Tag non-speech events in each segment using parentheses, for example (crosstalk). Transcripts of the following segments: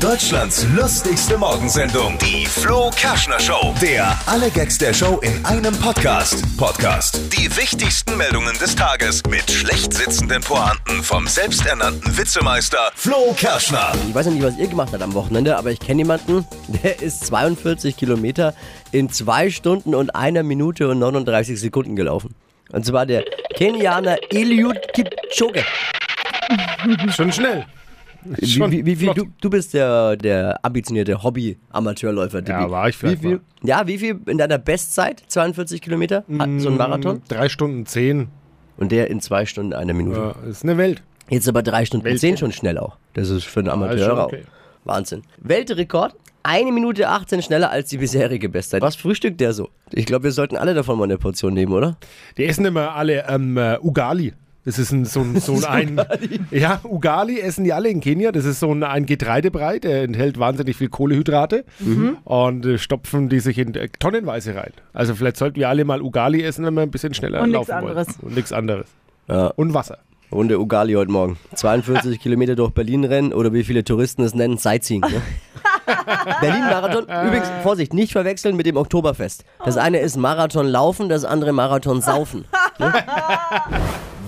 Deutschlands lustigste Morgensendung, die Flo Kerschner Show. Der alle Gags der Show in einem Podcast. Podcast. Die wichtigsten Meldungen des Tages mit schlecht sitzenden Pointen vom selbsternannten Witzemeister Flo Kerschner. Ich weiß ja nicht, was ihr gemacht habt am Wochenende, aber ich kenne jemanden, (laughs) der ist 42 Kilometer in zwei Stunden und einer Minute und 39 Sekunden gelaufen. Und zwar der Kenianer Eliud Kipchoge. Schon schnell. Wie, Schon wie, wie viel, flott. du, du bist der, der ambitionierte Hobby-Amateurläufer. Ja, war ich wie vielleicht viel, mal. Ja, wie viel in deiner Bestzeit? 42 Kilometer? Hat So ein Marathon? Drei Stunden zehn. Und der in zwei Stunden, einer Minute. Ja, ist eine Welt. Jetzt aber drei Stunden Welt- zehn schon schnell auch. Das ist für einen Amateur auch. okay. Wahnsinn. Weltrekord. Eine Minute 18 schneller als die bisherige Bestzeit. Was frühstückt der so? Ich glaube, wir sollten alle davon mal eine Portion nehmen, oder? Die essen immer alle ähm, äh, Ugali. Das ist ein, so ein, so ein, (laughs) ein ja, Ugali essen die alle in Kenia. Das ist so ein, ein Getreidebrei, der enthält wahnsinnig viel Kohlehydrate und äh, stopfen die sich in äh, tonnenweise rein. Also vielleicht sollten wir alle mal Ugali essen, wenn wir ein bisschen schneller Und laufen wollen. anderes. Und nichts anderes. Ja. Und Wasser. Runde Ugali heute Morgen. 42 (laughs) Kilometer durch Berlin rennen oder wie viele Touristen es nennen, Sightseeing. Ne? (laughs) Berlin-Marathon, übrigens, Vorsicht, nicht verwechseln mit dem Oktoberfest. Das eine ist Marathon laufen, das andere Marathon saufen. Ne?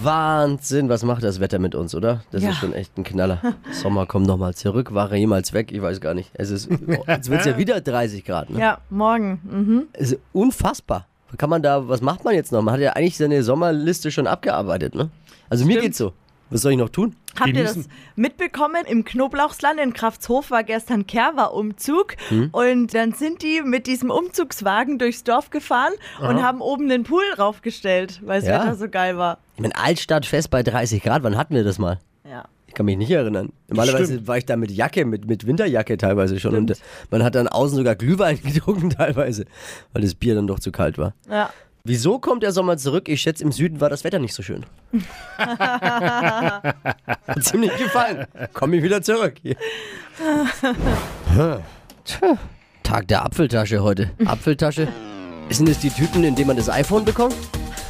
Wahnsinn, was macht das Wetter mit uns, oder? Das Ja. ist schon echt ein Knaller. Sommer kommt nochmal zurück, war er jemals weg? Ich weiß gar nicht. Es ist, jetzt wird es ja wieder 30 Grad. Ne? Ja, morgen. Mhm. Es ist unfassbar. Kann man da, was macht man jetzt noch? Man hat ja eigentlich seine Sommerliste schon abgearbeitet, ne? Also mir Stimmt. geht's so. Was soll ich noch tun? Habt ihr das mitbekommen? Im Knoblauchsland in Kraftshof war gestern Kerwa-Umzug Hm? und dann sind die mit diesem Umzugswagen durchs Dorf gefahren und haben oben den Pool raufgestellt, weil das Ja. Wetter so geil war. Ich meine, Altstadt fest bei 30 Grad, wann hatten wir das mal? Ja. Ich kann mich nicht erinnern. Normalerweise Stimmt. war ich da mit Jacke, mit, mit Winterjacke teilweise schon. Und äh, man hat dann außen sogar Glühwein (laughs) getrunken teilweise, weil das Bier dann doch zu kalt war. Ja. Wieso kommt der Sommer zurück? Ich schätze, im Süden war das Wetter nicht so schön. (laughs) Hat ziemlich gefallen. Komm ich wieder zurück. Tag der Apfeltasche heute. Apfeltasche. Sind es die Tüten, in denen man das iPhone bekommt?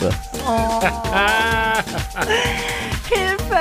Ja. (laughs) Hilfe!